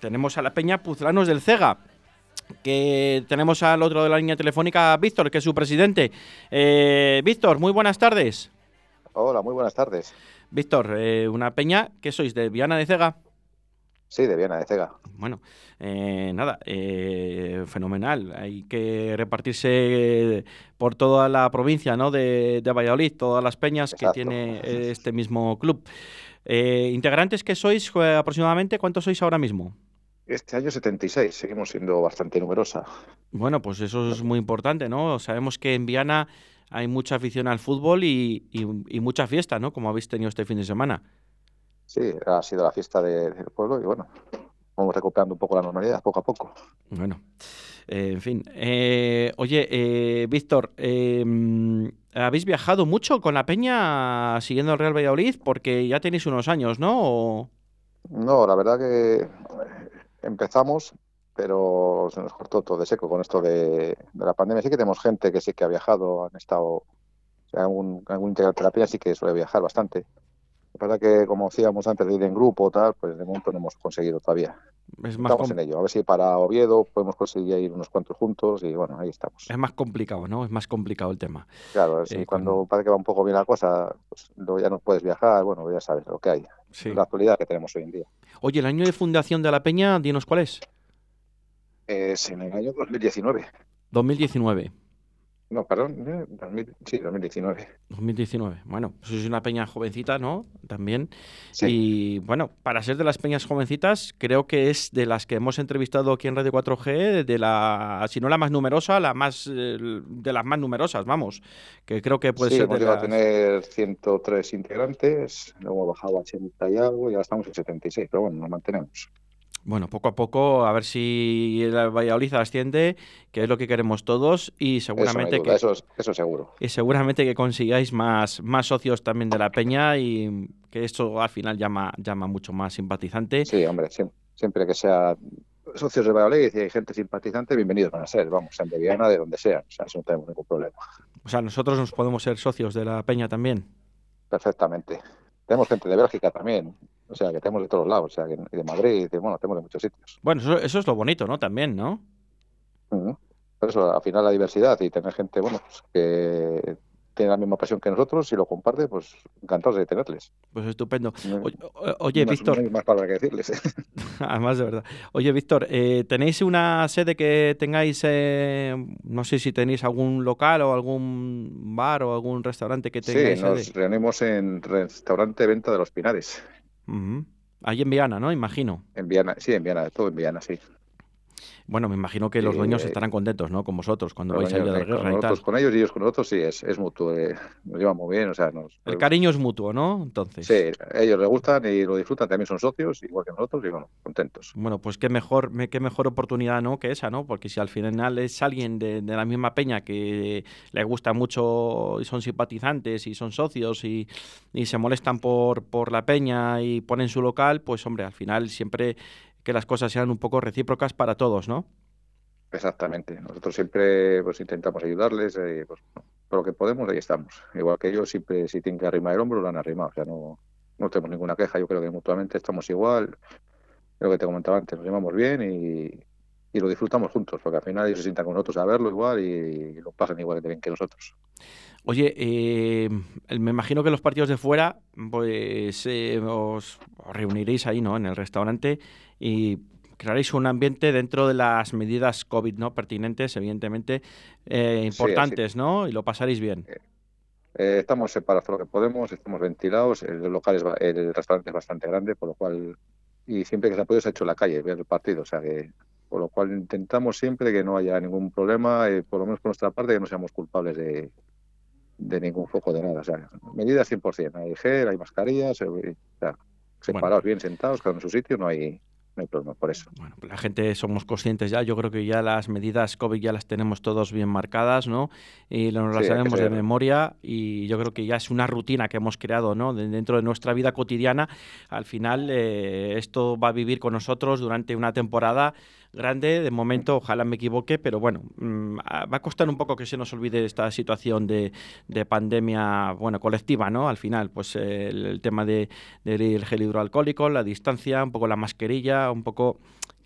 tenemos a la Peña Puzlanos del Cega que tenemos al otro de la línea telefónica, Víctor, que es su presidente. Eh, Víctor, muy buenas tardes. Hola, muy buenas tardes. Víctor, eh, una peña, ¿qué sois? ¿De Viana de Cega? Sí, de Viana de Cega. Bueno, eh, nada, fenomenal. Hay que repartirse por toda la provincia ¿no? de, Valladolid, todas las peñas que tiene este mismo club. integrantes que sois aproximadamente, ¿cuántos sois ahora mismo? Este año 76, seguimos siendo bastante numerosa. Bueno, pues eso es muy importante, ¿no? Sabemos que en Viana hay mucha afición al fútbol y, mucha fiesta, ¿no? Como habéis tenido este fin de semana. Sí, ha sido la fiesta del pueblo y bueno, vamos recuperando un poco la normalidad poco a poco. Bueno, eh, en fin. Eh, oye, eh, Víctor, em, ¿habéis viajado mucho con la peña siguiendo el Real Valladolid? Porque ya tenéis unos años, ¿no? No, la verdad que empezamos, pero se nos cortó todo de seco con esto de, la pandemia. Sí que tenemos gente que sí que ha viajado, han estado, algún, algún integrante de la sí que suele viajar bastante. La verdad que, como decíamos antes de ir en grupo o tal, pues de momento no hemos conseguido todavía. estamos en ello. A ver si para Oviedo podemos conseguir ir unos cuantos juntos y bueno, ahí estamos. Es más complicado, ¿no? Es más complicado el tema. Claro, eh, cuando parece que va un poco bien la cosa, pues luego ya no puedes viajar, bueno, ya sabes lo que hay. La actualidad que tenemos hoy en día. Oye, el año de fundación de la Peña, dinos cuál es. Es en el año 2019. 2019. No, perdón, eh, sí, 2019. 2019. Bueno, pues es una peña jovencita, ¿no? También. Y bueno, para ser de las peñas jovencitas, creo que es de las que hemos entrevistado aquí en Radio 4G, de la, si no la más numerosa, la más, de las más numerosas, vamos. Que creo que puede ser. Hemos llegado a tener 103 integrantes, luego ha bajado a 80 y algo, y ahora estamos en 76, pero bueno, nos mantenemos. Bueno, poco a poco, a ver si el Valladolid asciende, que es lo que queremos todos, y seguramente que eso, eso, seguro. Y seguramente que consigáis más, más socios también de la peña y que esto al final llama, llama mucho más simpatizante. Sí, hombre, siempre, que sea socios de Valladolid y hay gente simpatizante, bienvenidos van a ser, vamos, sean de Viana, de donde sea, o sea, eso no tenemos ningún problema. O sea, nosotros nos podemos ser socios de la peña también. Perfectamente. Tenemos gente de Bélgica también, o sea, que tenemos de todos lados, o sea, que de Madrid, de, bueno, tenemos de muchos sitios. Bueno, eso, eso es lo bonito, ¿no? También, ¿no? Por eso, al final la diversidad y tener gente, bueno, pues, que tiene la misma pasión que nosotros y lo comparte, pues encantados de tenerles. Pues estupendo. Oye, Víctor. No hay más palabras que decirles. ¿eh? Además, de verdad. Oye, Víctor, eh, ¿tenéis una sede que tengáis, eh, no sé si tenéis algún local o algún bar o algún restaurante que tengáis? Sí, nos reunimos en restaurante Venta de los Pinares. Ahí en Viana, ¿no? Imagino. En Viana, sí, en Viana, todo en Viana, sí. Bueno, me imagino que los dueños estarán contentos, ¿no? Con vosotros cuando vais a ir a la guerra y tal. Con ellos y ellos con nosotros, sí, es, es mutuo. Eh, nos llevamos muy bien, o sea... Nos, el cariño es mutuo, ¿no? Entonces... Sí, ellos les gustan y lo disfrutan, también son socios, igual que nosotros, y bueno, contentos. Bueno, pues qué mejor, qué mejor oportunidad, ¿no? Que esa, ¿no? Porque si al final es alguien de, la misma peña que le gusta mucho y son simpatizantes y son socios y, y se molestan por, por la peña y ponen su local, pues hombre, al final siempre que las cosas sean un poco recíprocas para todos, ¿no? Exactamente. Nosotros siempre pues intentamos ayudarles, eh, pues, por lo que podemos, ahí estamos. Igual que ellos, siempre si tienen que arrimar el hombro, lo han arrimado. O sea, no, no tenemos ninguna queja. Yo creo que mutuamente estamos igual. Lo que te comentaba antes, nos llevamos bien y, y lo disfrutamos juntos, porque al final ellos se sientan con nosotros a verlo igual y, lo pasan igual de bien que nosotros. Oye, eh, me imagino que los partidos de fuera, pues eh, os, reuniréis ahí, ¿no? En el restaurante y crearéis un ambiente dentro de las medidas COVID, ¿no? Pertinentes, evidentemente, eh, importantes, ¿no? Y lo pasaréis bien. estamos separados lo que podemos, estamos ventilados, el local es, el restaurante es bastante grande, por lo cual, y siempre que se ha podido se ha hecho la calle, ver el partido, o sea que por lo cual intentamos siempre que no haya ningún problema, por lo menos por nuestra parte, que no seamos culpables de, de ningún foco de nada. O sea, medidas 100%. Hay gel, hay mascarillas, separados, bien sentados, cada uno en su sitio, no hay, no hay problema por eso. Bueno, pues la gente somos conscientes ya, yo creo que ya las medidas COVID ya las tenemos todos bien marcadas, ¿no? Y nos las sabemos de memoria y yo creo que ya es una rutina que hemos creado, ¿no? dentro de nuestra vida cotidiana, al final eh, esto va a vivir con nosotros durante una temporada grande. De momento, ojalá me equivoque, pero bueno, mm, va a costar un poco que se nos olvide esta situación de, pandemia, bueno, colectiva, ¿no? Al final, pues el, tema de, del gel hidroalcohólico, la distancia, un poco la mascarilla, un poco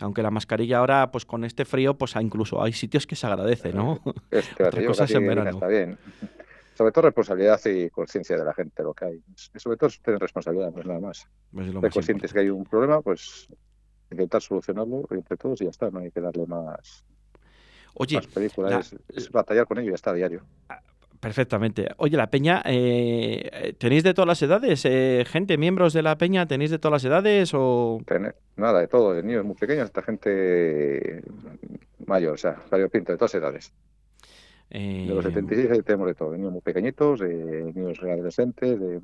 aunque la mascarilla ahora, pues con este frío, pues incluso hay sitios que se agradece, ¿no? Es que Otra cosa en verano. Está bien. Sobre todo responsabilidad y conciencia de la gente, lo que hay. Sobre todo es tener responsabilidad, no es nada más. Pues conscientes que hay un problema, pues intentar solucionarlo entre todos y ya está, no hay que darle más, Oye, películas, es, batallar con ello y ya está a diario. Ah, perfectamente. Oye, la peña, eh, ¿tenéis de todas las edades? Eh, gente, miembros de la peña, ¿tenéis de todas las edades o...? nada, de todo, de niños muy pequeños hasta gente mayor, o sea, pinto de todas edades. De los 76 eh, tenemos de todo, de niños muy pequeñitos, de niños adolescentes, de,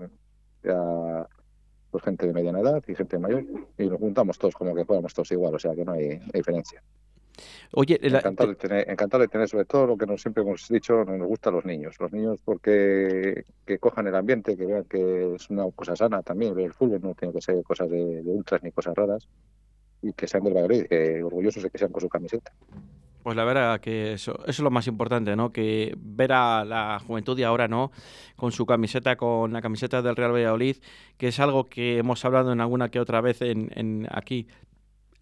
gente de mediana edad y gente mayor, y nos juntamos todos como que fuéramos todos igual, o sea que no hay diferencia. Oye, encantado, de tener, encantado de tener sobre todo lo que nos siempre hemos dicho, nos gustan los niños. Los niños porque que cojan el ambiente, que vean que es una cosa sana también, ver el fútbol no tiene que ser cosas de, ultras ni cosas raras y que sean del Valladolid, que orgullosos de que sean con su camiseta. Pues la verdad que eso, eso es lo más importante, ¿no? Que ver a la juventud de ahora, ¿no? Con su camiseta, con la camiseta del Real Valladolid, que es algo que hemos hablado en alguna que otra vez en, en aquí,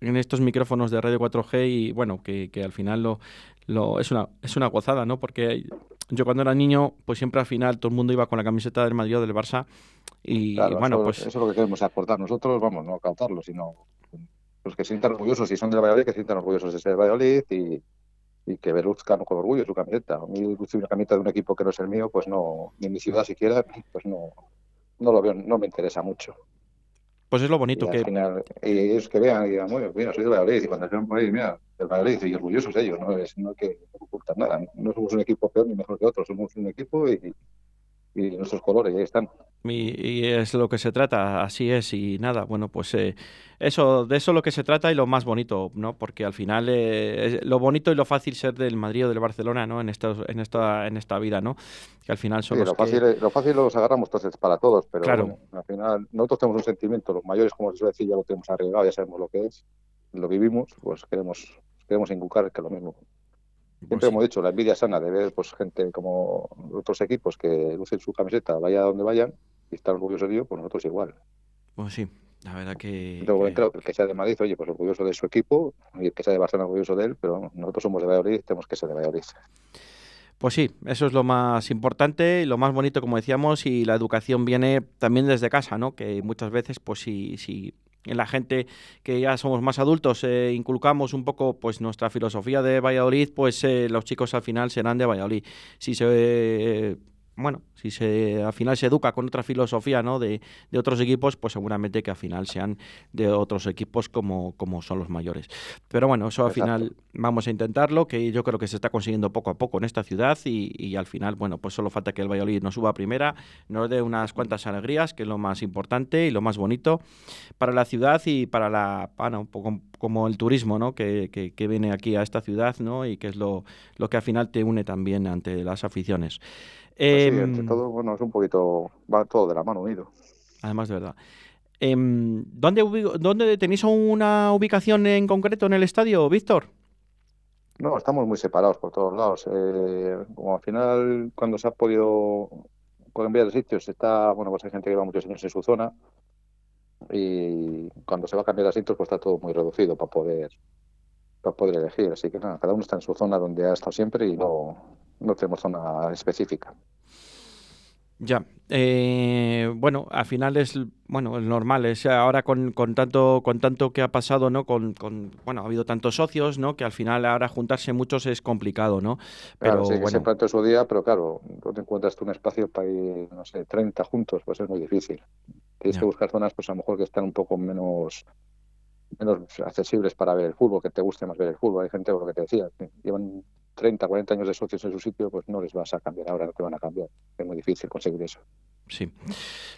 en estos micrófonos de Radio 4G y bueno, que, al final lo, lo, es, una, es una gozada, ¿no? Porque yo cuando era niño, pues siempre al final todo el mundo iba con la camiseta del Madrid o del Barça y, bueno, pues... Eso es lo que queremos aportar nosotros, vamos, no cautarlo, sino los que se sientan orgullosos, si son del Valladolid, que se sientan orgullosos de ser Valladolid y, y que veruzcan con orgullo su camiseta. A mí lucir una camiseta de un equipo que no es el mío, pues no, ni en mi ciudad siquiera, pues no, no lo veo, no me interesa mucho. Pues es lo bonito y que. y ellos que vean y digan, muy mira, soy de Valladolid. Y cuando vean por ahí, mira, del Valladolid, y orgullosos ellos, no, es, no que ocultar nada. No somos un equipo peor ni mejor que otros, somos un equipo y, y nuestros colores, ahí están. Y, es lo que se trata, así es, y nada, bueno, pues eh, eso, de eso es lo que se trata y lo más bonito, ¿no? Porque al final eh, es lo bonito y lo fácil ser del Madrid o del Barcelona, ¿no? En, estos, en, esta, en esta vida, ¿no? Que al final son lo, fácil, lo fácil los agarramos entonces para todos, pero claro. al final nosotros tenemos un sentimiento, los mayores, como voy a decir, ya lo tenemos arreglado, ya sabemos lo que es, lo vivimos, pues queremos, queremos inculcar que lo mismo. Siempre pues hemos dicho, la envidia sana de ver pues gente como otros equipos que lucen su camiseta, vaya donde vayan, y estar orgulloso de ello, pues nosotros igual. Pues sí, la verdad que... que... el que sea de Madrid, oye, pues orgulloso de su equipo, y el que sea de Barcelona orgulloso de él, pero nosotros somos de Valladolid, tenemos que ser de Valladolid. Pues sí, eso es lo más importante y lo más bonito, como decíamos, y la educación viene también desde casa, ¿no? Que muchas veces, pues si, si en la gente que ya somos más adultos eh, inculcamos un poco pues nuestra filosofía de Valladolid, pues eh, los chicos al final serán de Valladolid. Si se bueno, si se al final se educa con otra filosofía ¿no? de, de, otros equipos, pues seguramente que al final sean de otros equipos como, como son los mayores. Pero bueno, eso al final vamos a intentarlo, que yo creo que se está consiguiendo poco a poco en esta ciudad y, y al final, bueno, pues solo falta que el Valladolid nos suba a primera, nos dé unas cuantas alegrías, que es lo más importante y lo más bonito para la ciudad y para la, bueno, un poco como el turismo ¿no? que, que, que viene aquí a esta ciudad ¿no? y que es lo, lo que al final te une también ante las aficiones. Sí, entre em, todo, bueno, es un poquito, va todo de la mano unido. Además, de verdad. Eh, ¿dónde, ¿Dónde tenéis una ubicación en concreto en el estadio, Víctor? No, estamos muy separados por todos lados. Eh, como al final, cuando se ha podido cambiar de sitios, está, bueno, pues hay gente que lleva muchos años en su zona y cuando se va a cambiar de sitios, pues está todo muy reducido para poder para poder elegir. Así que nada, cada uno está en su zona donde ha estado siempre y no, no tenemos zona específica. Ya, eh, bueno, al final es bueno es normal, es ahora con, con, tanto con tanto que ha pasado, ¿no? Con, con, bueno ha habido tantos socios, ¿no? Que al final ahora juntarse muchos es complicado, ¿no? Pero claro, sí, bueno. siempre su día, pero claro, no te encuentras tú un espacio para ir, no sé, 30 juntos, pues es muy difícil. Tienes ya. que buscar zonas, pues a lo mejor que están un poco menos menos accesibles para ver el fútbol, que te guste más ver el fútbol. Hay gente, por lo que te decía, que llevan 30, 40 años de socios en su sitio, pues no les vas a cambiar ahora, no te van a cambiar. Es muy difícil conseguir eso. Sí,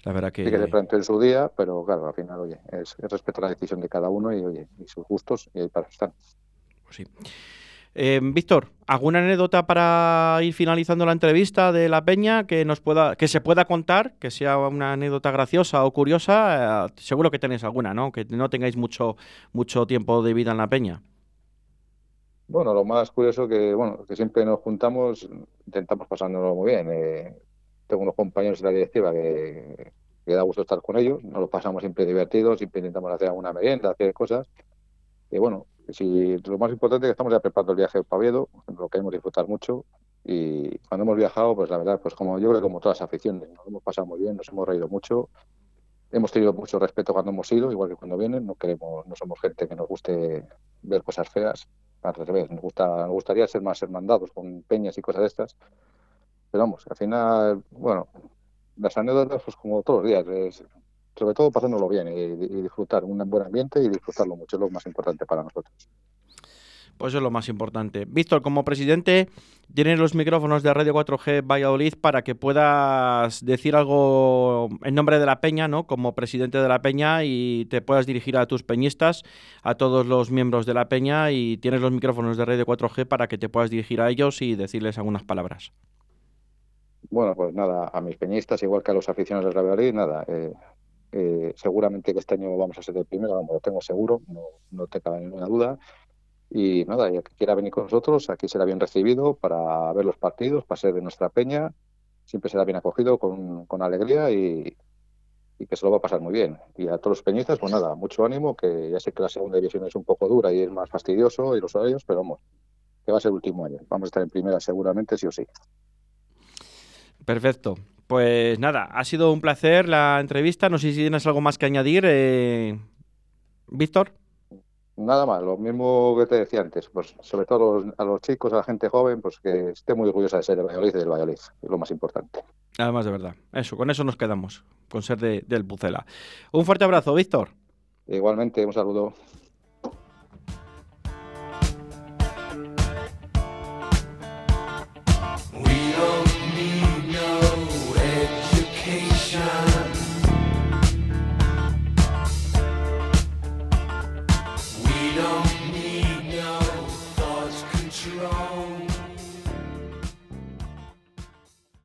la verdad que... Sí que se planteó en su día, pero claro, al final, oye, es, es respetar la decisión de cada uno y, oye, y sus gustos, y ahí para están. Pues sí. Eh, Víctor, ¿alguna anécdota para ir finalizando la entrevista de la Peña que nos pueda, que se pueda contar, que sea una anécdota graciosa o curiosa? Eh, seguro que tenéis alguna, ¿no? Que no tengáis mucho, mucho tiempo de vida en la Peña. Bueno, lo más curioso que, bueno, que siempre nos juntamos, intentamos pasárnoslo muy bien. Eh, tengo unos compañeros de la directiva que, que, da gusto estar con ellos, nos lo pasamos siempre divertidos, siempre intentamos hacer alguna merienda, hacer cosas. Y bueno, si, lo más importante es que estamos ya preparando el viaje para Oviedo, lo que hemos disfrutar mucho. Y cuando hemos viajado, pues la verdad, pues como yo creo que como todas las aficiones, nos hemos pasado muy bien, nos hemos reído mucho. Hemos tenido mucho respeto cuando hemos ido, igual que cuando vienen. No queremos, no somos gente que nos guste ver cosas feas. Al revés, nos, gusta, nos gustaría ser más hermandados con peñas y cosas de estas. Pero vamos, al final, bueno, las anécdotas, pues como todos los días, es, sobre todo pasándolo bien y, disfrutar un buen ambiente y disfrutarlo mucho, es lo más importante para nosotros. Pues es lo más importante. Víctor, como presidente, tienes los micrófonos de Radio 4G Valladolid para que puedas decir algo en nombre de la Peña, ¿no? Como presidente de la Peña y te puedas dirigir a tus peñistas, a todos los miembros de la Peña y tienes los micrófonos de Radio 4G para que te puedas dirigir a ellos y decirles algunas palabras. Bueno, pues nada, a mis peñistas, igual que a los aficionados de Valladolid, nada, eh, eh, seguramente que este año vamos a ser el primero, lo tengo seguro, no te cabe ninguna duda. Y nada, ya que quiera venir con nosotros, aquí será bien recibido para ver los partidos, para ser de nuestra peña. Siempre será bien acogido con, con alegría y, y, que se lo va a pasar muy bien. Y a todos los peñistas, pues nada, mucho ánimo, que ya sé que la segunda división es un poco dura y es más fastidioso y los horarios, pero vamos, que va a ser el último año. Vamos a estar en primera seguramente, sí o sí. Perfecto. Pues nada, ha sido un placer la entrevista. No sé si tienes algo más que añadir, eh, Víctor. Nada más, lo mismo que te decía antes, pues sobre todo a los, chicos, a la gente joven, pues que esté muy orgullosa de ser de Valladolid y del Valladolid, es lo más importante. Además de verdad, eso, con eso nos quedamos, con ser de, del Pucela. Un fuerte abrazo, Víctor. Igualmente, un saludo.